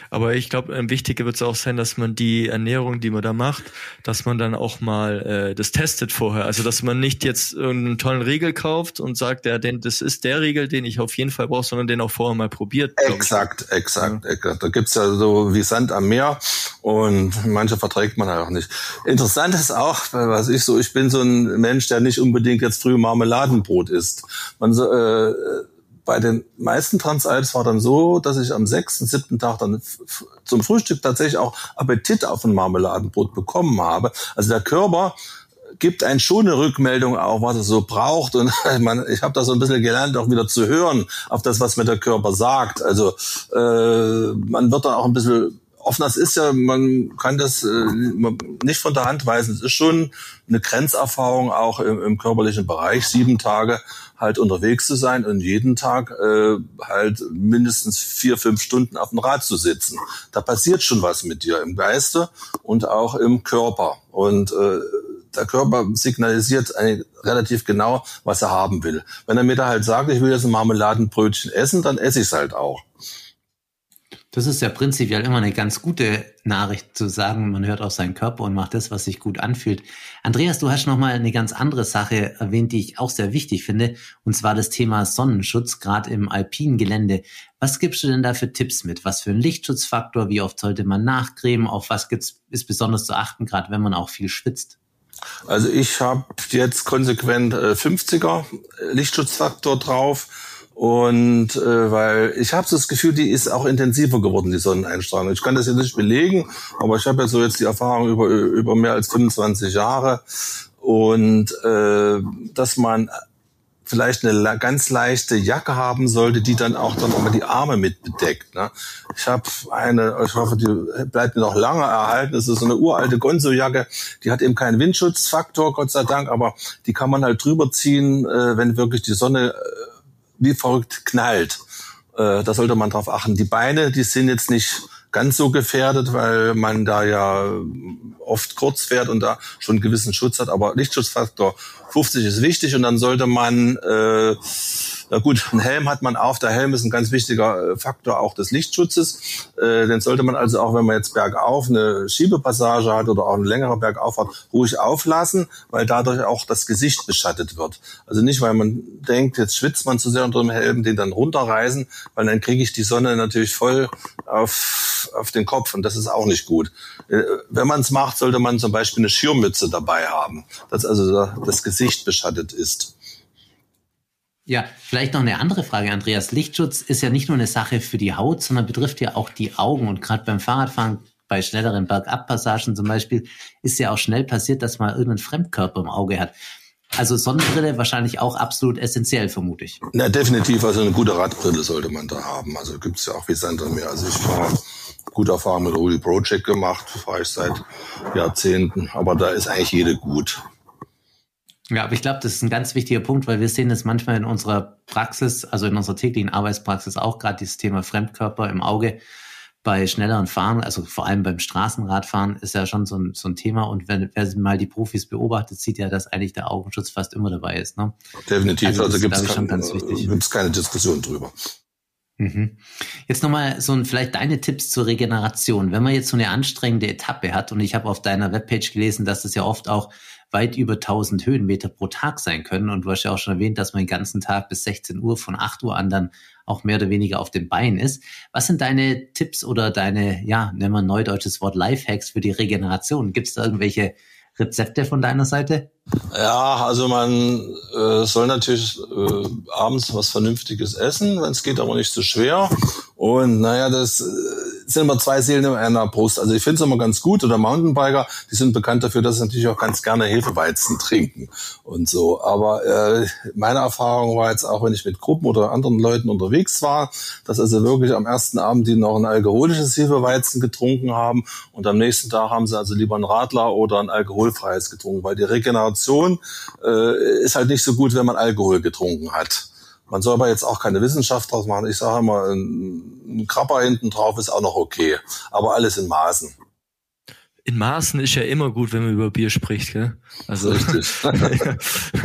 Speaker 3: Aber ich glaube, ähm, wichtiger wird es auch sein, dass man die Ernährung, die man da macht, dass man dann auch mal äh, das testet vorher. Also dass man nicht jetzt irgendeinen tollen Riegel kauft und sagt, ja, denn das ist der Riegel, den ich auf jeden Fall brauche, sondern den auch vorher mal probiert.
Speaker 4: Exakt, exakt, ja. exakt. Da gibt's ja so wie Sand am Meer und manche verträgt man halt auch nicht. Interessant ist auch, was ich so, ich bin so ein Mensch, der nicht unbedingt jetzt früh Marmeladenbrot isst. Man so, äh, bei den meisten Transalps war dann so, dass ich am sechsten, siebten Tag dann zum Frühstück tatsächlich auch Appetit auf ein Marmeladenbrot bekommen habe. Also der Körper gibt einen schon eine Rückmeldung auch, was er so braucht. Und man, ich habe da so ein bisschen gelernt, auch wieder zu hören auf das, was mir der Körper sagt. Also äh, man wird dann auch ein bisschen offen. Das ist ja, man kann das äh, nicht von der Hand weisen. Es ist schon eine Grenzerfahrung auch im, im körperlichen Bereich. Sieben Tage halt unterwegs zu sein und jeden Tag äh, halt mindestens vier, fünf Stunden auf dem Rad zu sitzen. Da passiert schon was mit dir im Geiste und auch im Körper. Und äh, der Körper signalisiert relativ genau, was er haben will. Wenn er mir da halt sagt, ich will jetzt ein Marmeladenbrötchen essen, dann esse ich es halt auch.
Speaker 2: Das ist ja prinzipiell immer eine ganz gute Nachricht zu sagen, man hört auf seinen Körper und macht das, was sich gut anfühlt. Andreas, du hast noch mal eine ganz andere Sache erwähnt, die ich auch sehr wichtig finde, und zwar das Thema Sonnenschutz, gerade im alpinen Gelände. Was gibst du denn da für Tipps mit? Was für einen Lichtschutzfaktor? Wie oft sollte man nachcremen? Auf was gibt's, ist besonders zu achten, gerade wenn man auch viel schwitzt?
Speaker 4: Also ich habe jetzt konsequent äh, 50er Lichtschutzfaktor drauf und äh, weil ich habe das Gefühl, die ist auch intensiver geworden, die Sonneneinstrahlung. Ich kann das jetzt nicht belegen, aber ich habe ja so jetzt die Erfahrung über, über mehr als 25 Jahre. Und äh, dass man vielleicht eine ganz leichte Jacke haben sollte, die dann auch dann nochmal die Arme mit bedeckt. Ne? Ich habe eine, ich hoffe, die bleibt mir noch lange erhalten. Das ist so eine uralte Gonzo-Jacke, die hat eben keinen Windschutzfaktor, Gott sei Dank, aber die kann man halt drüber ziehen, äh, wenn wirklich die Sonne äh, wie verrückt knallt. Äh, da sollte man drauf achten. Die Beine, die sind jetzt nicht ganz so gefährdet, weil man da ja oft kurz fährt und da schon einen gewissen Schutz hat. Aber Lichtschutzfaktor 50 ist wichtig und dann sollte man äh, na gut, ein Helm hat man auf. Der Helm ist ein ganz wichtiger äh, Faktor auch des Lichtschutzes. Äh, den sollte man also auch, wenn man jetzt bergauf eine Schiebepassage hat oder auch eine längere Bergauffahrt, ruhig auflassen, weil dadurch auch das Gesicht beschattet wird. Also nicht, weil man denkt, jetzt schwitzt man zu sehr unter dem Helm, den dann runterreißen, weil dann kriege ich die Sonne natürlich voll auf, auf den Kopf und das ist auch nicht gut. Äh, wenn man es macht, sollte man zum Beispiel eine Schirmmütze dabei haben, dass also das Gesicht beschattet ist.
Speaker 2: Ja, vielleicht noch eine andere Frage, Andreas. Lichtschutz ist ja nicht nur eine Sache für die Haut, sondern betrifft ja auch die Augen. Und gerade beim Fahrradfahren, bei schnelleren Bergabpassagen zum Beispiel, ist ja auch schnell passiert, dass man irgendeinen Fremdkörper im Auge hat. Also Sonnenbrille wahrscheinlich auch absolut essentiell, vermute ich.
Speaker 4: Na, definitiv. Also eine gute Radbrille sollte man da haben. Also gibt's ja auch wie Sand und Meer. Also ich fahre gute Erfahrung mit Rudi Project gemacht, fahre ich seit Jahrzehnten. Aber da ist eigentlich jede gut.
Speaker 2: Ja, aber ich glaube, das ist ein ganz wichtiger Punkt, weil wir sehen das manchmal in unserer Praxis, also in unserer täglichen Arbeitspraxis auch gerade dieses Thema Fremdkörper im Auge bei schnelleren Fahren, also vor allem beim Straßenradfahren ist ja schon so ein, so ein Thema und wenn, wer mal die Profis beobachtet, sieht ja, dass eigentlich der Augenschutz fast immer dabei ist. Ne?
Speaker 4: Definitiv, also, also gibt es kein, äh, keine Diskussion drüber.
Speaker 2: Mhm. Jetzt nochmal so ein, vielleicht deine Tipps zur Regeneration. Wenn man jetzt so eine anstrengende Etappe hat und ich habe auf deiner Webpage gelesen, dass das ja oft auch weit über 1000 Höhenmeter pro Tag sein können. Und du hast ja auch schon erwähnt, dass man den ganzen Tag bis 16 Uhr von 8 Uhr an dann auch mehr oder weniger auf dem Bein ist. Was sind deine Tipps oder deine, ja, nennen wir ein neudeutsches Wort, Lifehacks für die Regeneration? Gibt es da irgendwelche Rezepte von deiner Seite?
Speaker 4: Ja, also man äh, soll natürlich äh, abends was Vernünftiges essen, wenn es geht, aber nicht zu so schwer. Und naja, das äh, sind immer zwei Seelen in einer Brust. Also ich finde es immer ganz gut. Oder Mountainbiker, die sind bekannt dafür, dass sie natürlich auch ganz gerne Hefeweizen trinken und so. Aber äh, meine Erfahrung war jetzt auch, wenn ich mit Gruppen oder anderen Leuten unterwegs war, dass also wirklich am ersten Abend die noch ein alkoholisches Hefeweizen getrunken haben und am nächsten Tag haben sie also lieber ein Radler oder ein alkoholfreies getrunken, weil die Regeneration äh, ist halt nicht so gut, wenn man Alkohol getrunken hat. Man soll aber jetzt auch keine Wissenschaft draus machen. Ich sage immer, ein Krabber hinten drauf ist auch noch okay. Aber alles in Maßen
Speaker 3: in Maßen ist ja immer gut, wenn man über Bier spricht, gell? Also wenn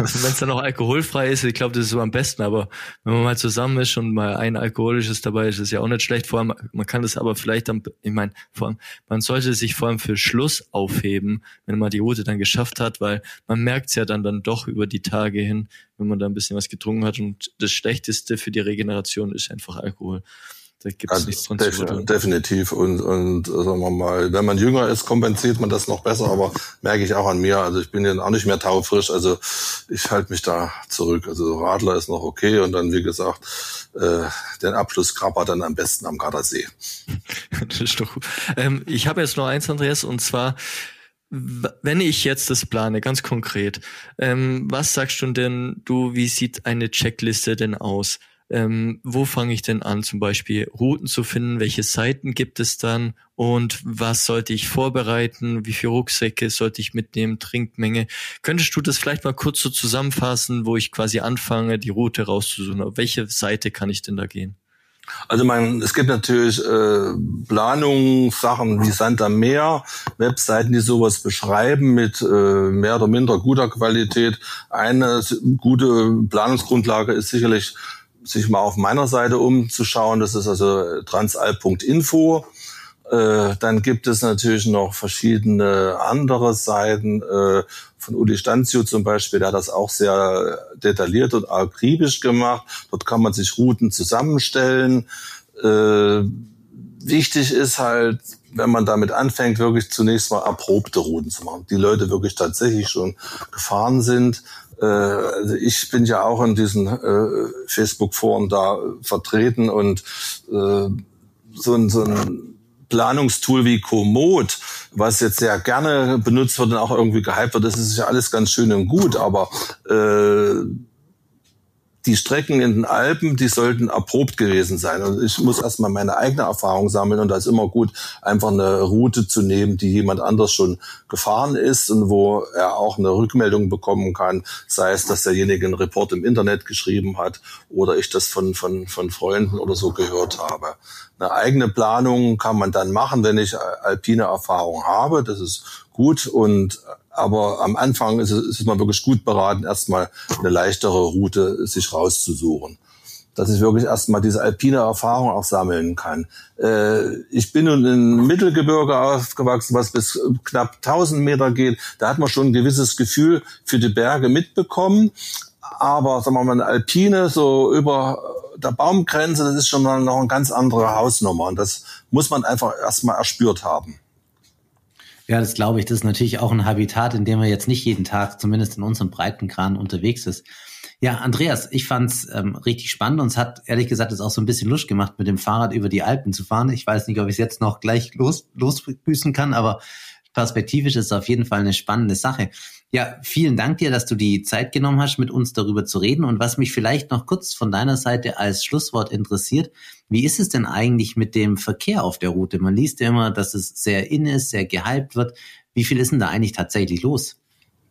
Speaker 3: es dann auch alkoholfrei ist, ich glaube, das ist so am besten. Aber wenn man mal zusammen ist und mal ein alkoholisches dabei ist, ist ja auch nicht schlecht. Vor allem, man kann das aber vielleicht dann, ich meine, vor allem, man sollte sich vor allem für Schluss aufheben, wenn man die Route dann geschafft hat, weil man merkt es ja dann dann doch über die Tage hin, wenn man da ein bisschen was getrunken hat. Und das Schlechteste für die Regeneration ist einfach Alkohol.
Speaker 4: Da gibt es also nichts dran def zu Definitiv. Und, und sagen wir mal, wenn man jünger ist, kompensiert man das noch besser, aber merke ich auch an mir. Also ich bin ja auch nicht mehr taufrisch, also ich halte mich da zurück. Also Radler ist noch okay und dann, wie gesagt, äh, den Abschluss Krabber dann am besten am Gardasee.
Speaker 3: das ist doch gut. Ähm, ich habe jetzt noch eins, Andreas, und zwar wenn ich jetzt das plane, ganz konkret, ähm, was sagst du denn, du, wie sieht eine Checkliste denn aus? Ähm, wo fange ich denn an, zum Beispiel Routen zu finden, welche Seiten gibt es dann und was sollte ich vorbereiten, wie viele Rucksäcke sollte ich mitnehmen, Trinkmenge. Könntest du das vielleicht mal kurz so zusammenfassen, wo ich quasi anfange, die Route rauszusuchen? Auf welche Seite kann ich denn da gehen?
Speaker 4: Also man, es gibt natürlich äh, Planungen, Sachen wie Sand am Meer, Webseiten, die sowas beschreiben mit äh, mehr oder minder guter Qualität. Eine gute Planungsgrundlage ist sicherlich sich mal auf meiner Seite umzuschauen. Das ist also transalp.info. Äh, dann gibt es natürlich noch verschiedene andere Seiten äh, von Uli Stanzio zum Beispiel, der hat das auch sehr detailliert und akribisch gemacht. Dort kann man sich Routen zusammenstellen. Äh, wichtig ist halt, wenn man damit anfängt, wirklich zunächst mal erprobte Routen zu machen, die Leute wirklich tatsächlich schon gefahren sind. Äh, also ich bin ja auch in diesen äh, Facebook-Foren da vertreten und äh, so ein, so ein Planungstool wie Komoot, was jetzt sehr gerne benutzt wird und auch irgendwie gehypt wird, das ist ja alles ganz schön und gut, aber äh, die Strecken in den Alpen, die sollten erprobt gewesen sein. Und ich muss erstmal meine eigene Erfahrung sammeln und da ist immer gut, einfach eine Route zu nehmen, die jemand anders schon gefahren ist und wo er auch eine Rückmeldung bekommen kann, sei es, dass derjenige einen Report im Internet geschrieben hat oder ich das von, von, von Freunden oder so gehört habe. Eine eigene Planung kann man dann machen, wenn ich alpine Erfahrung habe. Das ist gut und aber am Anfang ist es, ist man wirklich gut beraten, erstmal eine leichtere Route sich rauszusuchen. Dass ich wirklich erstmal diese alpine Erfahrung auch sammeln kann. Äh, ich bin nun in Mittelgebirge aufgewachsen, was bis knapp 1000 Meter geht. Da hat man schon ein gewisses Gefühl für die Berge mitbekommen. Aber sagen wir mal, eine Alpine so über der Baumgrenze, das ist schon noch eine ganz andere Hausnummer. Und das muss man einfach erstmal erspürt haben.
Speaker 2: Ja, das glaube ich. Das ist natürlich auch ein Habitat, in dem man jetzt nicht jeden Tag, zumindest in unserem Breitenkran, unterwegs ist. Ja, Andreas, ich fand's ähm, richtig spannend und es hat ehrlich gesagt es auch so ein bisschen Lust gemacht, mit dem Fahrrad über die Alpen zu fahren. Ich weiß nicht, ob ich es jetzt noch gleich los, losbüßen kann, aber perspektivisch ist es auf jeden Fall eine spannende Sache. Ja, vielen Dank dir, dass du die Zeit genommen hast, mit uns darüber zu reden. Und was mich vielleicht noch kurz von deiner Seite als Schlusswort interessiert, wie ist es denn eigentlich mit dem Verkehr auf der Route? Man liest ja immer, dass es sehr in ist, sehr gehypt wird. Wie viel ist denn da eigentlich tatsächlich los?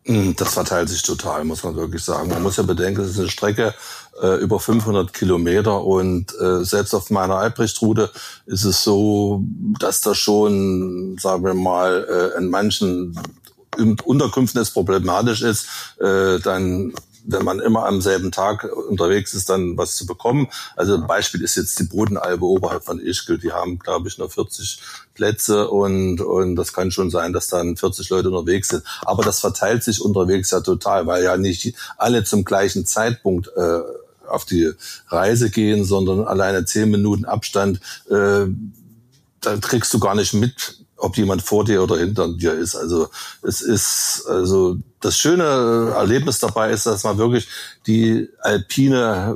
Speaker 4: Hm, das verteilt sich total, muss man wirklich sagen. Man muss ja bedenken, es ist eine Strecke äh, über 500 Kilometer und äh, selbst auf meiner Albrecht-Route ist es so, dass da schon, sagen wir mal, äh, in manchen Unterkünften es problematisch ist, äh, dann wenn man immer am selben Tag unterwegs ist, dann was zu bekommen. Also ein Beispiel ist jetzt die Bodenalbe oberhalb von Ischgl. Die haben, glaube ich, nur 40 Plätze und, und das kann schon sein, dass dann 40 Leute unterwegs sind. Aber das verteilt sich unterwegs ja total, weil ja nicht alle zum gleichen Zeitpunkt äh, auf die Reise gehen, sondern alleine zehn Minuten Abstand, äh, da kriegst du gar nicht mit, ob jemand vor dir oder hinter dir ist. Also es ist also das schöne Erlebnis dabei ist, dass man wirklich die alpine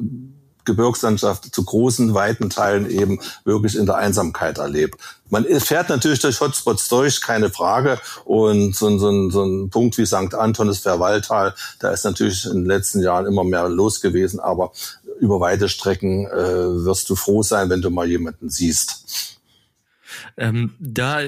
Speaker 4: Gebirgslandschaft zu großen, weiten Teilen eben wirklich in der Einsamkeit erlebt. Man fährt natürlich durch Hotspots durch, keine Frage. Und so, so, so ein Punkt wie St. Anton, Verwalltal, da ist natürlich in den letzten Jahren immer mehr los gewesen. Aber über weite Strecken äh, wirst du froh sein, wenn du mal jemanden siehst.
Speaker 3: Ähm, da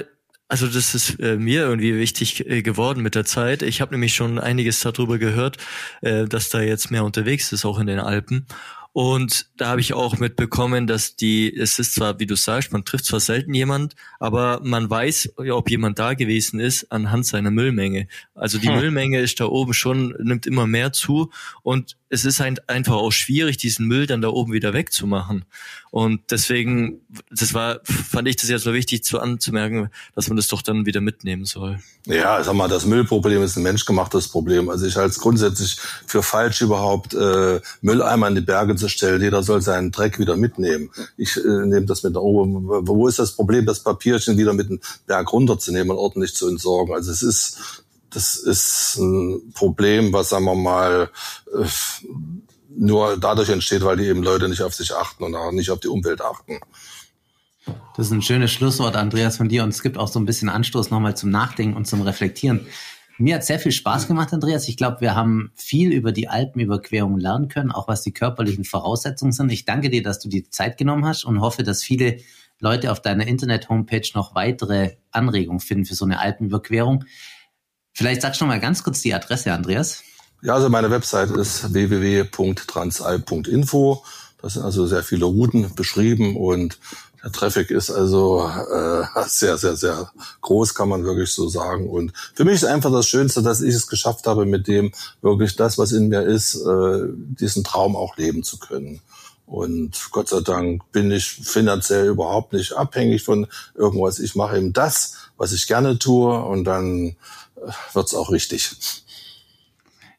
Speaker 3: also das ist äh, mir irgendwie wichtig äh, geworden mit der Zeit. Ich habe nämlich schon einiges darüber gehört, äh, dass da jetzt mehr unterwegs ist, auch in den Alpen. Und da habe ich auch mitbekommen, dass die, es ist zwar, wie du sagst, man trifft zwar selten jemand, aber man weiß, ob jemand da gewesen ist, anhand seiner Müllmenge. Also die hm. Müllmenge ist da oben schon, nimmt immer mehr zu und es ist einfach auch schwierig, diesen Müll dann da oben wieder wegzumachen. Und deswegen, das war, fand ich das ja so wichtig zu anzumerken, dass man das doch dann wieder mitnehmen soll.
Speaker 4: Ja, sag mal, das Müllproblem ist ein menschgemachtes Problem. Also ich halte es grundsätzlich für falsch, überhaupt äh, Mülleimer in die Berge zu stellen. Jeder soll seinen Dreck wieder mitnehmen. Ich äh, nehme das mit nach oben. Wo ist das Problem, das Papierchen wieder mit dem Berg runterzunehmen und ordentlich zu entsorgen? Also es ist das ist ein Problem, was, sagen wir mal, äh, nur dadurch entsteht, weil die eben Leute nicht auf sich achten und auch nicht auf die Umwelt achten.
Speaker 2: Das ist ein schönes Schlusswort, Andreas, von dir. Und es gibt auch so ein bisschen Anstoß nochmal zum Nachdenken und zum Reflektieren. Mir hat sehr viel Spaß gemacht, Andreas. Ich glaube, wir haben viel über die Alpenüberquerung lernen können, auch was die körperlichen Voraussetzungen sind. Ich danke dir, dass du die Zeit genommen hast und hoffe, dass viele Leute auf deiner Internet-Homepage noch weitere Anregungen finden für so eine Alpenüberquerung. Vielleicht sagst du noch mal ganz kurz die Adresse, Andreas.
Speaker 4: Ja, also meine Website ist www.transalp.info. Da sind also sehr viele Routen beschrieben und der Traffic ist also äh, sehr, sehr, sehr groß, kann man wirklich so sagen. Und für mich ist einfach das Schönste, dass ich es geschafft habe, mit dem wirklich das, was in mir ist, äh, diesen Traum auch leben zu können. Und Gott sei Dank bin ich finanziell überhaupt nicht abhängig von irgendwas. Ich mache eben das, was ich gerne tue und dann wird's auch richtig.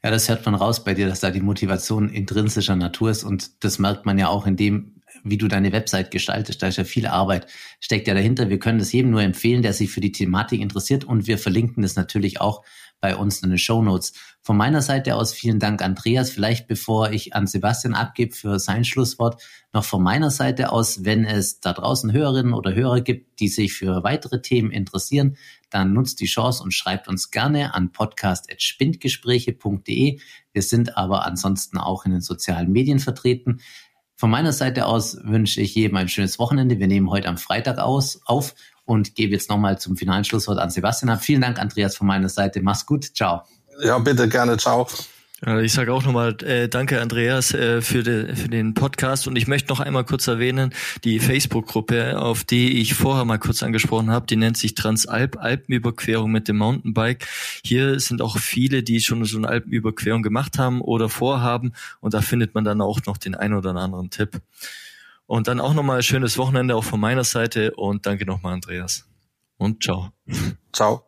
Speaker 2: Ja, das hört man raus bei dir, dass da die Motivation intrinsischer Natur ist und das merkt man ja auch in dem, wie du deine Website gestaltest. Da ist ja viel Arbeit, steckt ja dahinter. Wir können das jedem nur empfehlen, der sich für die Thematik interessiert und wir verlinken das natürlich auch bei uns in den Show Notes. Von meiner Seite aus vielen Dank, Andreas. Vielleicht bevor ich an Sebastian abgebe für sein Schlusswort, noch von meiner Seite aus, wenn es da draußen Hörerinnen oder Hörer gibt, die sich für weitere Themen interessieren, dann nutzt die Chance und schreibt uns gerne an podcast.spindgespräche.de. Wir sind aber ansonsten auch in den sozialen Medien vertreten. Von meiner Seite aus wünsche ich jedem ein schönes Wochenende. Wir nehmen heute am Freitag aus, auf und gebe jetzt nochmal zum finalen Schlusswort an Sebastian. Vielen Dank, Andreas, von meiner Seite. Mach's gut. Ciao.
Speaker 4: Ja, bitte gerne. Ciao.
Speaker 3: Ich sage auch nochmal äh, danke, Andreas, äh, für, de, für den Podcast. Und ich möchte noch einmal kurz erwähnen, die Facebook-Gruppe, auf die ich vorher mal kurz angesprochen habe, die nennt sich Transalp, Alpenüberquerung mit dem Mountainbike. Hier sind auch viele, die schon so eine Alpenüberquerung gemacht haben oder vorhaben. Und da findet man dann auch noch den ein oder anderen Tipp. Und dann auch nochmal schönes Wochenende auch von meiner Seite und danke nochmal, Andreas. Und ciao.
Speaker 4: Ciao.